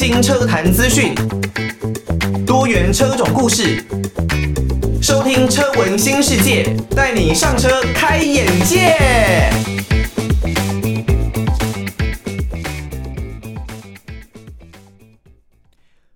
新车坛资讯，多元车种故事，收听车闻新世界，带你上车开眼界。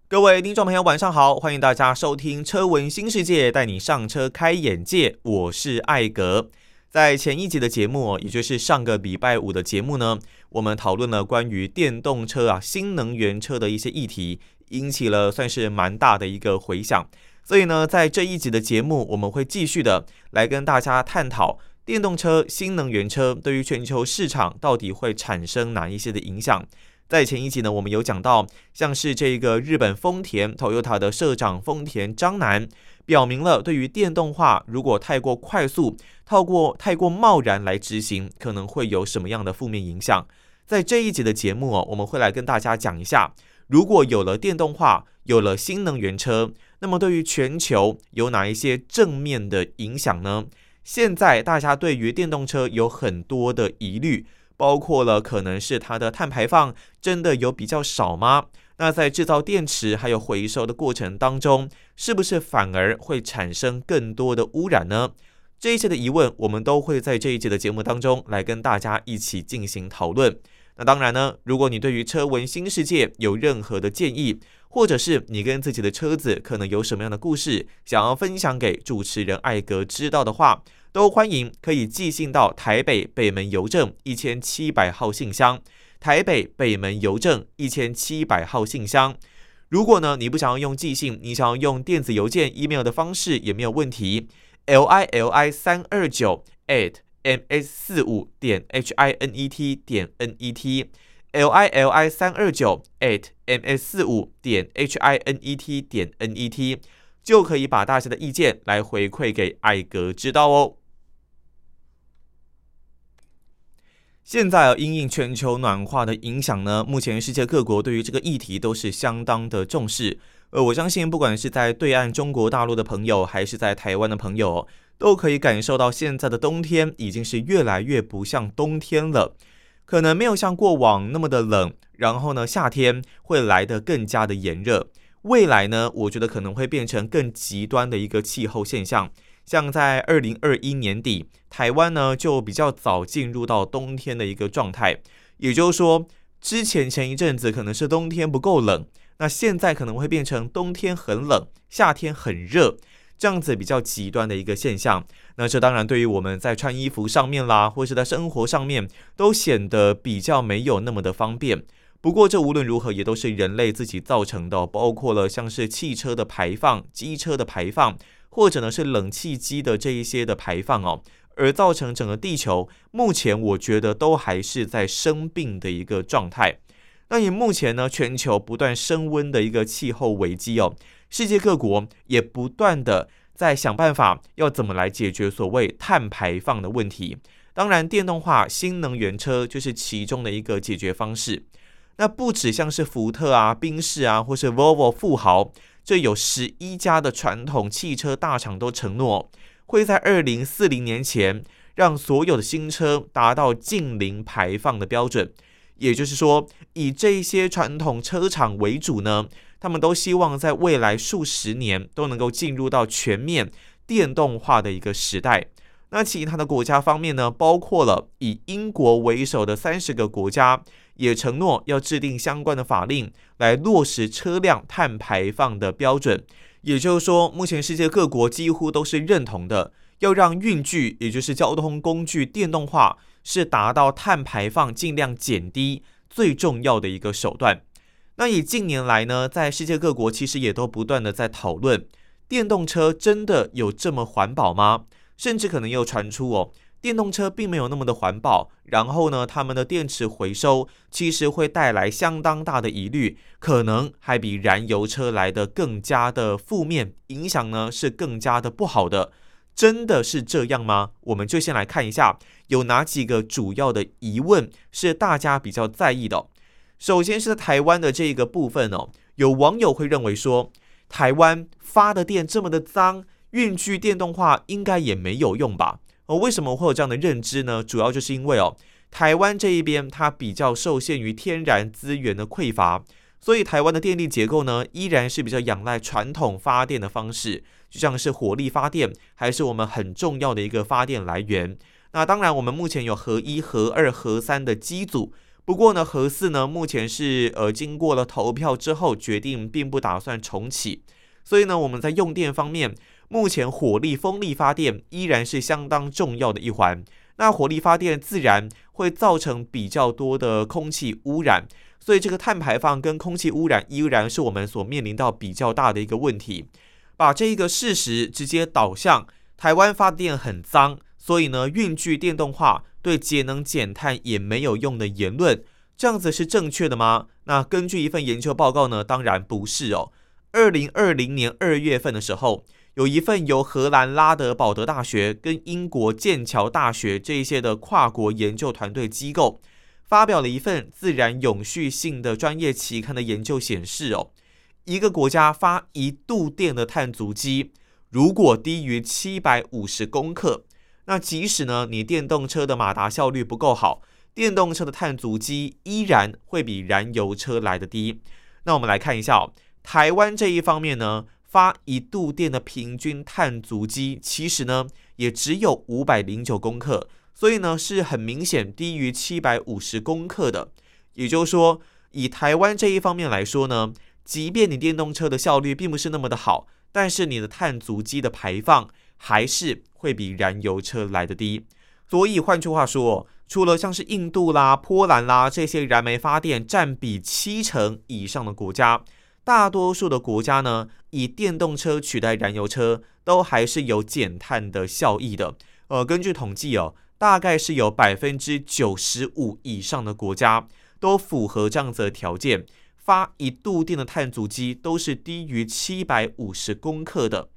各位听众朋友，晚上好，欢迎大家收听车闻新世界，带你上车开眼界。我是艾格。在前一集的节目，也就是上个礼拜五的节目呢，我们讨论了关于电动车啊、新能源车的一些议题，引起了算是蛮大的一个回响。所以呢，在这一集的节目，我们会继续的来跟大家探讨电动车、新能源车对于全球市场到底会产生哪一些的影响。在前一集呢，我们有讲到，像是这个日本丰田 Toyota 的社长丰田章男。表明了对于电动化，如果太过快速、透过太过贸然来执行，可能会有什么样的负面影响？在这一集的节目哦，我们会来跟大家讲一下，如果有了电动化，有了新能源车，那么对于全球有哪一些正面的影响呢？现在大家对于电动车有很多的疑虑，包括了可能是它的碳排放真的有比较少吗？那在制造电池还有回收的过程当中，是不是反而会产生更多的污染呢？这一些的疑问，我们都会在这一节的节目当中来跟大家一起进行讨论。那当然呢，如果你对于车闻新世界有任何的建议，或者是你跟自己的车子可能有什么样的故事想要分享给主持人艾格知道的话，都欢迎可以寄信到台北北门邮政一千七百号信箱。台北北门邮政一千七百号信箱。如果呢，你不想要用寄信，你想要用电子邮件 email 的方式也没有问题。L i l i 三二九 at m s 四五点 h i n e t 点 n e t l i l i 三二九 at m s 四五点 h i n e t 点 n e t 就可以把大家的意见来回馈给艾格知道哦。现在啊，因应全球暖化的影响呢，目前世界各国对于这个议题都是相当的重视。呃，我相信不管是在对岸中国大陆的朋友，还是在台湾的朋友，都可以感受到现在的冬天已经是越来越不像冬天了，可能没有像过往那么的冷，然后呢，夏天会来得更加的炎热。未来呢，我觉得可能会变成更极端的一个气候现象。像在二零二一年底，台湾呢就比较早进入到冬天的一个状态，也就是说，之前前一阵子可能是冬天不够冷，那现在可能会变成冬天很冷，夏天很热，这样子比较极端的一个现象。那这当然对于我们在穿衣服上面啦，或是在生活上面，都显得比较没有那么的方便。不过这无论如何也都是人类自己造成的，包括了像是汽车的排放、机车的排放。或者呢是冷气机的这一些的排放哦，而造成整个地球目前我觉得都还是在生病的一个状态。那以目前呢全球不断升温的一个气候危机哦，世界各国也不断的在想办法要怎么来解决所谓碳排放的问题。当然，电动化新能源车就是其中的一个解决方式。那不只像是福特啊、宾士啊，或是 Volvo 富豪。这有十一家的传统汽车大厂都承诺，会在二零四零年前让所有的新车达到近零排放的标准。也就是说，以这些传统车厂为主呢，他们都希望在未来数十年都能够进入到全面电动化的一个时代。那其他的国家方面呢，包括了以英国为首的三十个国家。也承诺要制定相关的法令来落实车辆碳排放的标准。也就是说，目前世界各国几乎都是认同的，要让运具，也就是交通工具电动化，是达到碳排放尽量减低最重要的一个手段。那以近年来呢，在世界各国其实也都不断的在讨论，电动车真的有这么环保吗？甚至可能又传出哦。电动车并没有那么的环保，然后呢，他们的电池回收其实会带来相当大的疑虑，可能还比燃油车来的更加的负面影响呢，是更加的不好的。真的是这样吗？我们就先来看一下有哪几个主要的疑问是大家比较在意的。首先是在台湾的这一个部分哦，有网友会认为说，台湾发的电这么的脏，运具电动化应该也没有用吧？哦，为什么会有这样的认知呢？主要就是因为哦，台湾这一边它比较受限于天然资源的匮乏，所以台湾的电力结构呢，依然是比较仰赖传统发电的方式，就像是火力发电，还是我们很重要的一个发电来源。那当然，我们目前有核一、核二、核三的机组，不过呢，核四呢，目前是呃经过了投票之后决定，并不打算重启。所以呢，我们在用电方面，目前火力、风力发电依然是相当重要的一环。那火力发电自然会造成比较多的空气污染。所以这个碳排放跟空气污染依然是我们所面临到比较大的一个问题。把这一个事实直接导向台湾发电很脏，所以呢，运具电动化对节能减碳也没有用的言论，这样子是正确的吗？那根据一份研究报告呢，当然不是哦。二零二零年二月份的时候，有一份由荷兰拉德堡德大学跟英国剑桥大学这一些的跨国研究团队机构。发表了一份自然永续性的专业期刊的研究显示，哦，一个国家发一度电的碳足迹，如果低于七百五十公克，那即使呢你电动车的马达效率不够好，电动车的碳足迹依然会比燃油车来得低。那我们来看一下，台湾这一方面呢，发一度电的平均碳足迹其实呢也只有五百零九公克。所以呢，是很明显低于七百五十公克的。也就是说，以台湾这一方面来说呢，即便你电动车的效率并不是那么的好，但是你的碳足迹的排放还是会比燃油车来得低。所以换句话说，除了像是印度啦、波兰啦这些燃煤发电占比七成以上的国家，大多数的国家呢，以电动车取代燃油车，都还是有减碳的效益的。呃，根据统计哦。大概是有百分之九十五以上的国家都符合这样子的条件，发一度电的碳足迹都是低于七百五十公克的。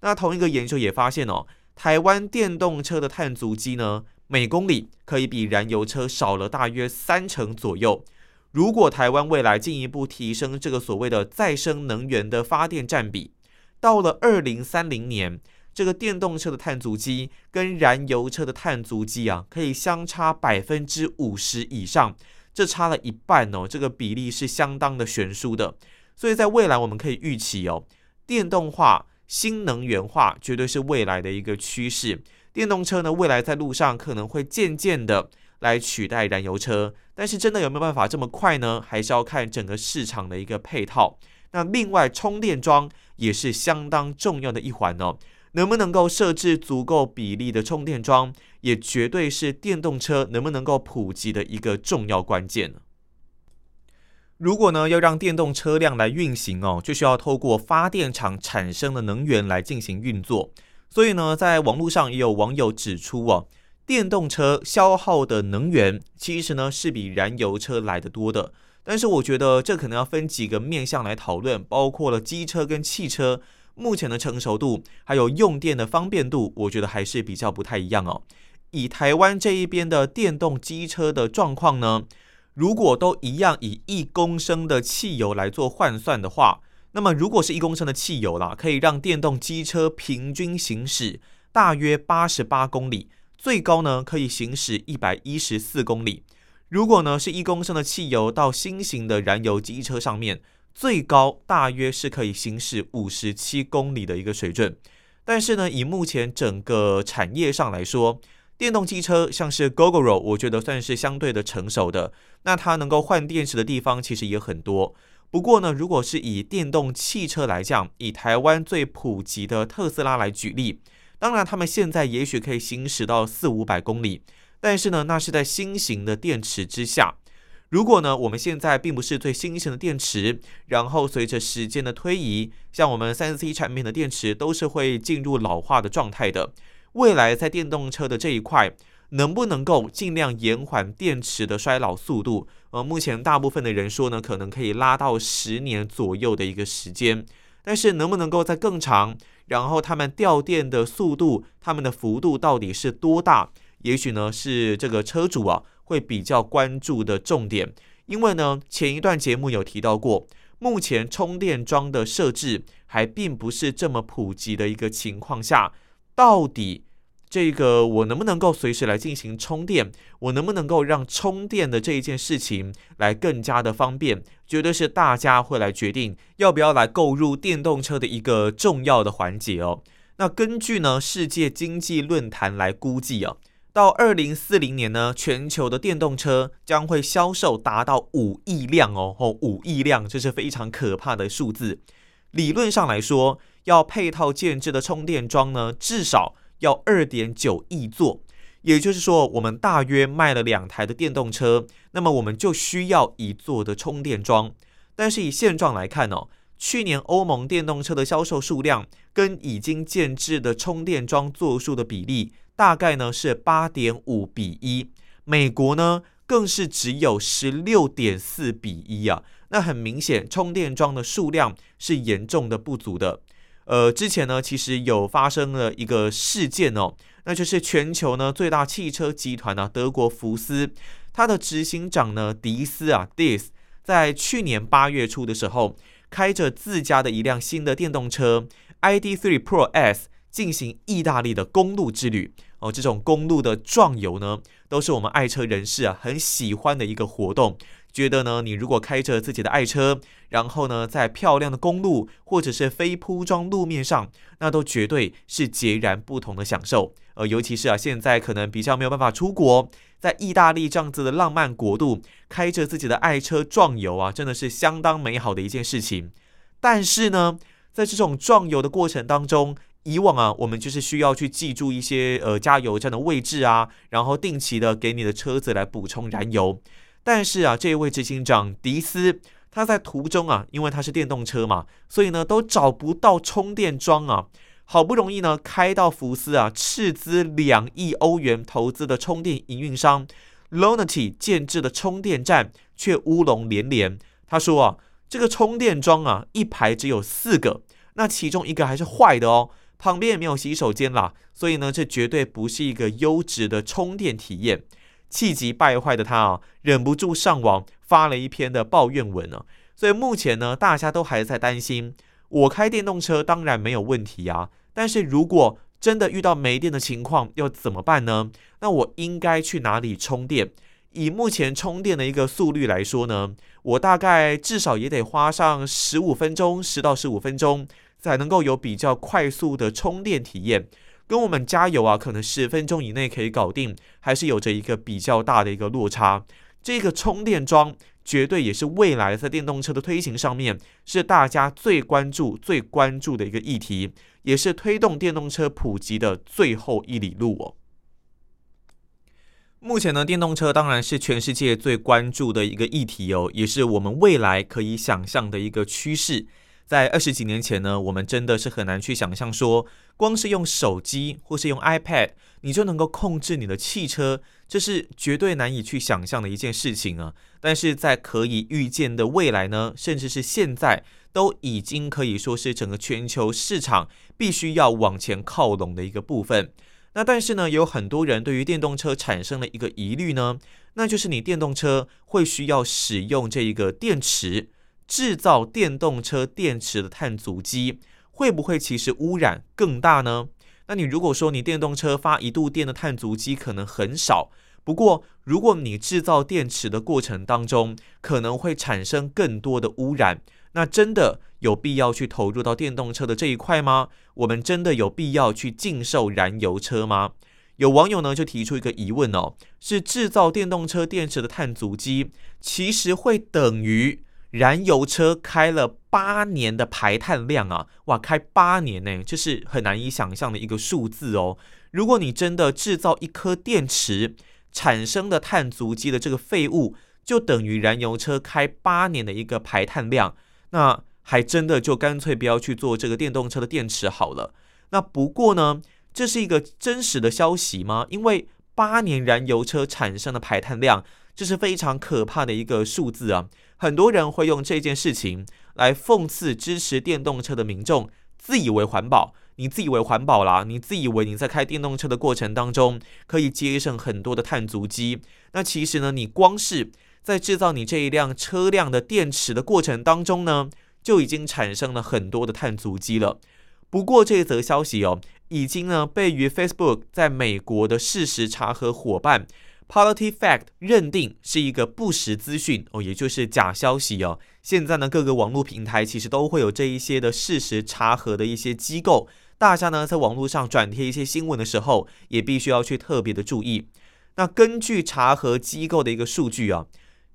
那同一个研究也发现哦，台湾电动车的碳足迹呢，每公里可以比燃油车少了大约三成左右。如果台湾未来进一步提升这个所谓的再生能源的发电占比，到了二零三零年。这个电动车的碳足迹跟燃油车的碳足迹啊，可以相差百分之五十以上，这差了一半哦，这个比例是相当的悬殊的。所以在未来，我们可以预期哦，电动化、新能源化绝对是未来的一个趋势。电动车呢，未来在路上可能会渐渐的来取代燃油车，但是真的有没有办法这么快呢？还是要看整个市场的一个配套。那另外，充电桩也是相当重要的一环哦。能不能够设置足够比例的充电桩，也绝对是电动车能不能够普及的一个重要关键。如果呢要让电动车辆来运行哦，就需要透过发电厂产生的能源来进行运作。所以呢，在网络上也有网友指出哦，电动车消耗的能源其实呢是比燃油车来得多的。但是我觉得这可能要分几个面向来讨论，包括了机车跟汽车。目前的成熟度还有用电的方便度，我觉得还是比较不太一样哦。以台湾这一边的电动机车的状况呢，如果都一样以一公升的汽油来做换算的话，那么如果是一公升的汽油啦，可以让电动机车平均行驶大约八十八公里，最高呢可以行驶一百一十四公里。如果呢是一公升的汽油到新型的燃油机车上面。最高大约是可以行驶五十七公里的一个水准，但是呢，以目前整个产业上来说，电动机车像是 Gogoro，我觉得算是相对的成熟的。那它能够换电池的地方其实也很多。不过呢，如果是以电动汽车来讲，以台湾最普及的特斯拉来举例，当然他们现在也许可以行驶到四五百公里，但是呢，那是在新型的电池之下。如果呢，我们现在并不是最新型的电池，然后随着时间的推移，像我们三 C 产品的电池都是会进入老化的状态的。未来在电动车的这一块，能不能够尽量延缓电池的衰老速度？呃，目前大部分的人说呢，可能可以拉到十年左右的一个时间，但是能不能够再更长？然后他们掉电的速度，他们的幅度到底是多大？也许呢，是这个车主啊。会比较关注的重点，因为呢，前一段节目有提到过，目前充电桩的设置还并不是这么普及的一个情况下，到底这个我能不能够随时来进行充电？我能不能够让充电的这一件事情来更加的方便？绝对是大家会来决定要不要来购入电动车的一个重要的环节哦。那根据呢世界经济论坛来估计啊，到二零四零年呢，全球的电动车将会销售达到五亿辆哦，哦，五亿辆，这是非常可怕的数字。理论上来说，要配套建置的充电桩呢，至少。要二点九亿座，也就是说，我们大约卖了两台的电动车，那么我们就需要一座的充电桩。但是以现状来看哦，去年欧盟电动车的销售数量跟已经建置的充电桩座数的比例，大概呢是八点五比一，美国呢更是只有十六点四比一啊。那很明显，充电桩的数量是严重的不足的。呃，之前呢，其实有发生了一个事件哦，那就是全球呢最大汽车集团呢、啊，德国福斯，它的执行长呢迪斯啊 d i s 在去年八月初的时候，开着自家的一辆新的电动车 ID.3 Pro S 进行意大利的公路之旅哦，这种公路的壮游呢，都是我们爱车人士啊很喜欢的一个活动。觉得呢，你如果开着自己的爱车，然后呢，在漂亮的公路或者是非铺装路面上，那都绝对是截然不同的享受。呃，尤其是啊，现在可能比较没有办法出国，在意大利这样子的浪漫国度，开着自己的爱车壮游啊，真的是相当美好的一件事情。但是呢，在这种壮游的过程当中，以往啊，我们就是需要去记住一些呃加油站的位置啊，然后定期的给你的车子来补充燃油。但是啊，这一位执行长迪斯，他在途中啊，因为他是电动车嘛，所以呢都找不到充电桩啊。好不容易呢开到福斯啊，斥资两亿欧元投资的充电营运商 Lonity 建置的充电站，却乌龙连连。他说啊，这个充电桩啊，一排只有四个，那其中一个还是坏的哦，旁边也没有洗手间啦，所以呢，这绝对不是一个优质的充电体验。气急败坏的他啊，忍不住上网发了一篇的抱怨文啊。所以目前呢，大家都还在担心。我开电动车当然没有问题啊，但是如果真的遇到没电的情况，要怎么办呢？那我应该去哪里充电？以目前充电的一个速率来说呢，我大概至少也得花上十五分钟，十到十五分钟，才能够有比较快速的充电体验。跟我们加油啊，可能十分钟以内可以搞定，还是有着一个比较大的一个落差。这个充电桩绝对也是未来在电动车的推行上面，是大家最关注、最关注的一个议题，也是推动电动车普及的最后一里路哦。目前呢，电动车当然是全世界最关注的一个议题哦，也是我们未来可以想象的一个趋势。在二十几年前呢，我们真的是很难去想象说，光是用手机或是用 iPad，你就能够控制你的汽车，这是绝对难以去想象的一件事情啊。但是在可以预见的未来呢，甚至是现在，都已经可以说是整个全球市场必须要往前靠拢的一个部分。那但是呢，有很多人对于电动车产生了一个疑虑呢，那就是你电动车会需要使用这一个电池。制造电动车电池的碳足迹会不会其实污染更大呢？那你如果说你电动车发一度电的碳足迹可能很少，不过如果你制造电池的过程当中可能会产生更多的污染，那真的有必要去投入到电动车的这一块吗？我们真的有必要去禁售燃油车吗？有网友呢就提出一个疑问哦，是制造电动车电池的碳足迹其实会等于？燃油车开了八年的排碳量啊，哇，开八年呢，这是很难以想象的一个数字哦。如果你真的制造一颗电池产生的碳足迹的这个废物，就等于燃油车开八年的一个排碳量，那还真的就干脆不要去做这个电动车的电池好了。那不过呢，这是一个真实的消息吗？因为八年燃油车产生的排碳量，这是非常可怕的一个数字啊。很多人会用这件事情来讽刺支持电动车的民众，自以为环保，你自以为环保啦，你自以为你在开电动车的过程当中可以节省很多的碳足迹，那其实呢，你光是在制造你这一辆车辆的电池的过程当中呢，就已经产生了很多的碳足迹了。不过这则消息哦已经呢被于 Facebook 在美国的事实查核伙伴 PolitiFact 认定是一个不实资讯哦，也就是假消息哦。现在呢各个网络平台其实都会有这一些的事实查核的一些机构，大家呢在网络上转贴一些新闻的时候，也必须要去特别的注意。那根据查核机构的一个数据啊，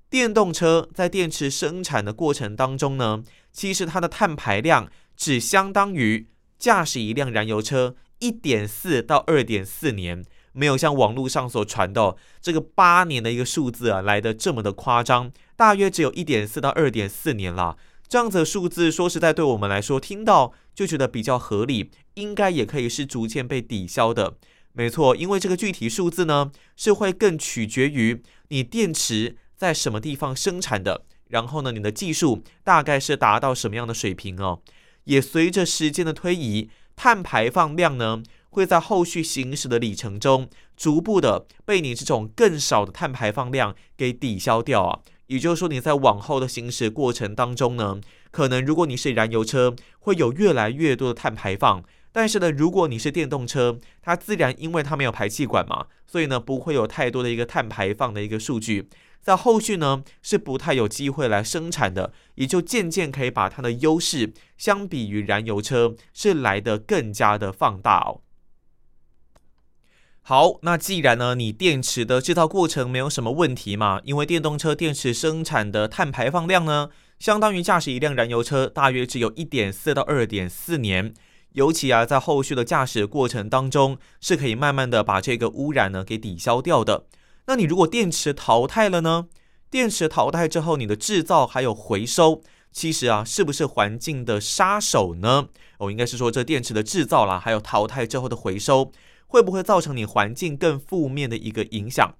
电动车在电池生产的过程当中呢，其实它的碳排量只相当于驾驶一辆燃油车一点四到二点四年，没有像网络上所传的这个八年的一个数字啊来的这么的夸张，大约只有一点四到二点四年啦。这样子的数字说实在对我们来说听到就觉得比较合理，应该也可以是逐渐被抵消的。没错，因为这个具体数字呢是会更取决于你电池在什么地方生产的，然后呢，你的技术大概是达到什么样的水平哦。也随着时间的推移，碳排放量呢会在后续行驶的里程中逐步的被你这种更少的碳排放量给抵消掉啊。也就是说，你在往后的行驶过程当中呢，可能如果你是燃油车，会有越来越多的碳排放。但是呢，如果你是电动车，它自然因为它没有排气管嘛，所以呢不会有太多的一个碳排放的一个数据，在后续呢是不太有机会来生产的，也就渐渐可以把它的优势相比于燃油车是来得更加的放大哦。好，那既然呢你电池的制造过程没有什么问题嘛，因为电动车电池生产的碳排放量呢，相当于驾驶一辆燃油车大约只有一点四到二点四年。尤其啊，在后续的驾驶过程当中，是可以慢慢的把这个污染呢给抵消掉的。那你如果电池淘汰了呢？电池淘汰之后，你的制造还有回收，其实啊，是不是环境的杀手呢？我、哦、应该是说，这电池的制造啦，还有淘汰之后的回收，会不会造成你环境更负面的一个影响？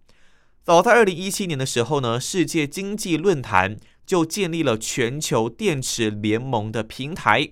早在二零一七年的时候呢，世界经济论坛就建立了全球电池联盟的平台。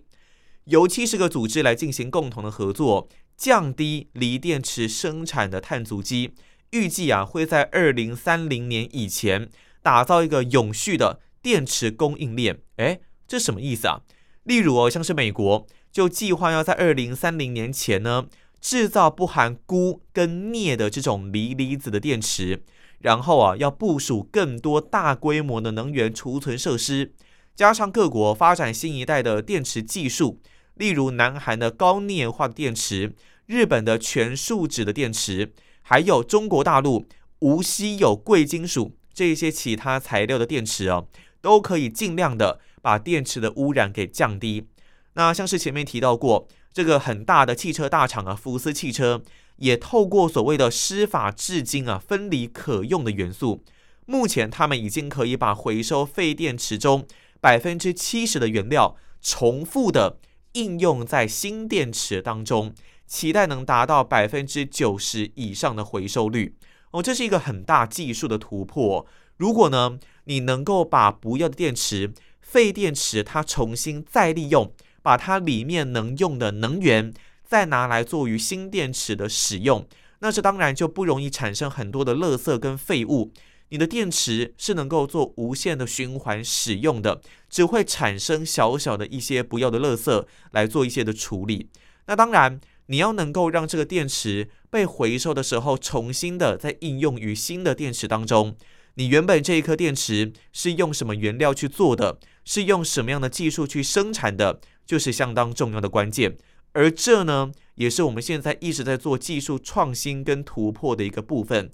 由七十个组织来进行共同的合作，降低锂电池生产的碳足迹。预计啊，会在二零三零年以前打造一个永续的电池供应链。诶，这什么意思啊？例如哦，像是美国就计划要在二零三零年前呢，制造不含钴跟镍的这种锂离子的电池，然后啊，要部署更多大规模的能源储存设施，加上各国发展新一代的电池技术。例如，南韩的高镍化电池、日本的全树脂的电池，还有中国大陆无稀有贵金属这些其他材料的电池哦，都可以尽量的把电池的污染给降低。那像是前面提到过，这个很大的汽车大厂啊，福斯汽车也透过所谓的师法冶金啊，分离可用的元素。目前他们已经可以把回收废电池中百分之七十的原料重复的。应用在新电池当中，期待能达到百分之九十以上的回收率哦，这是一个很大技术的突破。如果呢，你能够把不要的电池、废电池它重新再利用，把它里面能用的能源再拿来做于新电池的使用，那这当然就不容易产生很多的垃圾跟废物。你的电池是能够做无限的循环使用的，只会产生小小的一些不要的垃圾来做一些的处理。那当然，你要能够让这个电池被回收的时候，重新的再应用于新的电池当中。你原本这一颗电池是用什么原料去做的，是用什么样的技术去生产的，就是相当重要的关键。而这呢，也是我们现在一直在做技术创新跟突破的一个部分。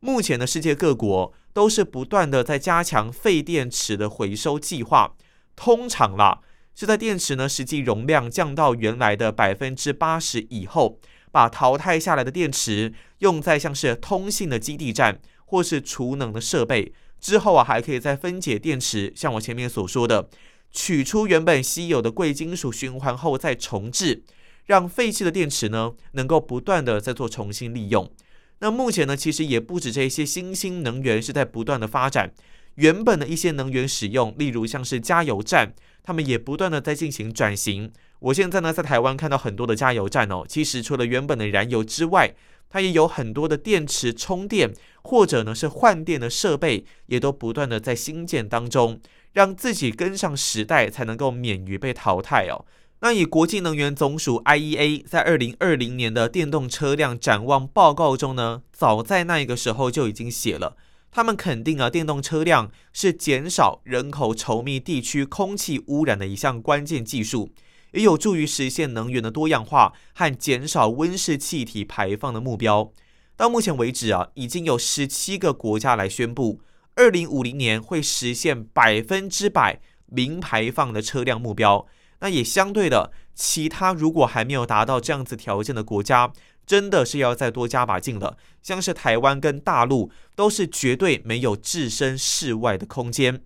目前的世界各国都是不断的在加强废电池的回收计划，通常啦是在电池呢实际容量降到原来的百分之八十以后，把淘汰下来的电池用在像是通信的基地站或是储能的设备之后啊，还可以再分解电池，像我前面所说的，取出原本稀有的贵金属循环后再重置，让废弃的电池呢能够不断的再做重新利用。那目前呢，其实也不止这些新兴能源是在不断的发展，原本的一些能源使用，例如像是加油站，他们也不断的在进行转型。我现在呢，在台湾看到很多的加油站哦，其实除了原本的燃油之外，它也有很多的电池充电或者呢是换电的设备，也都不断的在新建当中，让自己跟上时代，才能够免于被淘汰哦。那以国际能源总署 IEA 在二零二零年的电动车辆展望报告中呢，早在那个时候就已经写了，他们肯定啊，电动车辆是减少人口稠密地区空气污染的一项关键技术，也有助于实现能源的多样化和减少温室气体排放的目标。到目前为止啊，已经有十七个国家来宣布，二零五零年会实现百分之百零排放的车辆目标。那也相对的，其他如果还没有达到这样子条件的国家，真的是要再多加把劲了。像是台湾跟大陆，都是绝对没有置身事外的空间。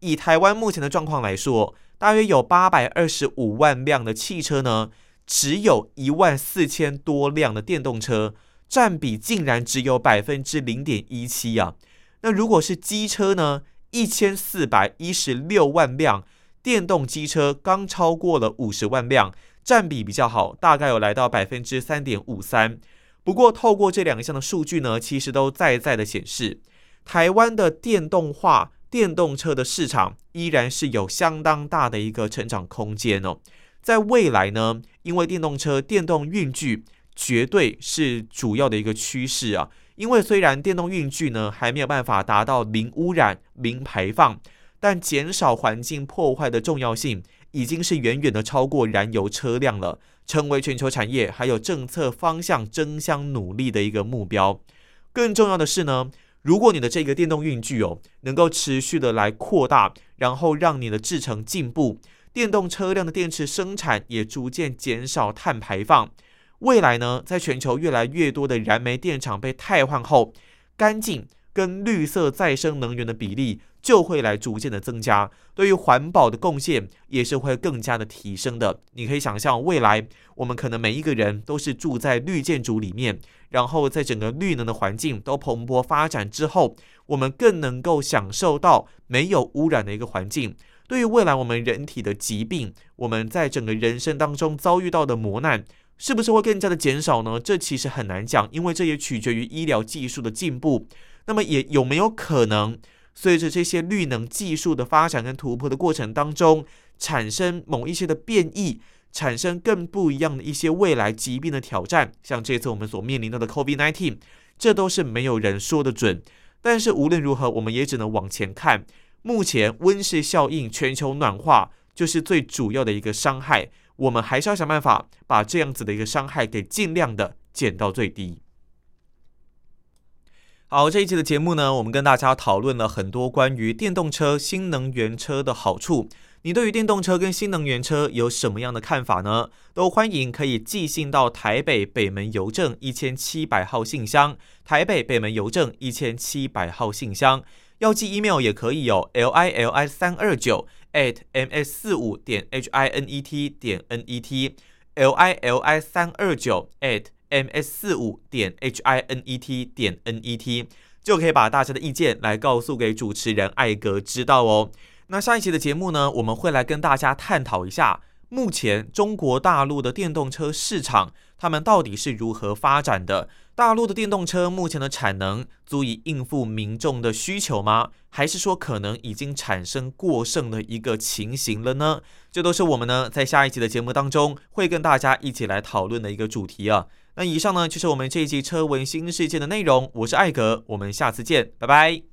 以台湾目前的状况来说，大约有八百二十五万辆的汽车呢，只有一万四千多辆的电动车，占比竟然只有百分之零点一七啊。那如果是机车呢，一千四百一十六万辆。电动机车刚超过了五十万辆，占比比较好，大概有来到百分之三点五三。不过，透过这两项的数据呢，其实都在在的显示，台湾的电动化电动车的市场依然是有相当大的一个成长空间哦。在未来呢，因为电动车、电动运具绝对是主要的一个趋势啊。因为虽然电动运具呢还没有办法达到零污染、零排放。但减少环境破坏的重要性已经是远远的超过燃油车辆了，成为全球产业还有政策方向争相努力的一个目标。更重要的是呢，如果你的这个电动运具哦能够持续的来扩大，然后让你的制程进步，电动车辆的电池生产也逐渐减少碳排放，未来呢，在全球越来越多的燃煤电厂被汰换后，干净跟绿色再生能源的比例。就会来逐渐的增加，对于环保的贡献也是会更加的提升的。你可以想象，未来我们可能每一个人都是住在绿建筑里面，然后在整个绿能的环境都蓬勃发展之后，我们更能够享受到没有污染的一个环境。对于未来我们人体的疾病，我们在整个人生当中遭遇到的磨难，是不是会更加的减少呢？这其实很难讲，因为这也取决于医疗技术的进步。那么也有没有可能？随着这些绿能技术的发展跟突破的过程当中，产生某一些的变异，产生更不一样的一些未来疾病的挑战，像这次我们所面临到的 COVID-19，这都是没有人说得准。但是无论如何，我们也只能往前看。目前温室效应、全球暖化就是最主要的一个伤害，我们还是要想办法把这样子的一个伤害给尽量的减到最低。好，这一期的节目呢，我们跟大家讨论了很多关于电动车、新能源车的好处。你对于电动车跟新能源车有什么样的看法呢？都欢迎可以寄信到台北北门邮政一千七百号信箱，台北北门邮政一千七百号信箱。要寄 email 也可以有，l i l i 三二九 at m s 四五点 h i n e t 点 n e t，l i l i 三二九 at m s 四五点 h i n e t 点 n e t 就可以把大家的意见来告诉给主持人艾格知道哦。那下一期的节目呢，我们会来跟大家探讨一下，目前中国大陆的电动车市场，他们到底是如何发展的？大陆的电动车目前的产能足以应付民众的需求吗？还是说可能已经产生过剩的一个情形了呢？这都是我们呢在下一期的节目当中会跟大家一起来讨论的一个主题啊。那以上呢就是我们这一期车闻新世界的内容，我是艾格，我们下次见，拜拜。